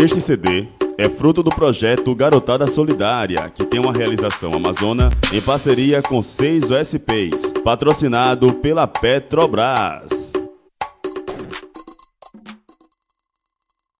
Este CD é fruto do projeto Garotada Solidária, que tem uma realização amazona em parceria com seis USPs, patrocinado pela Petrobras.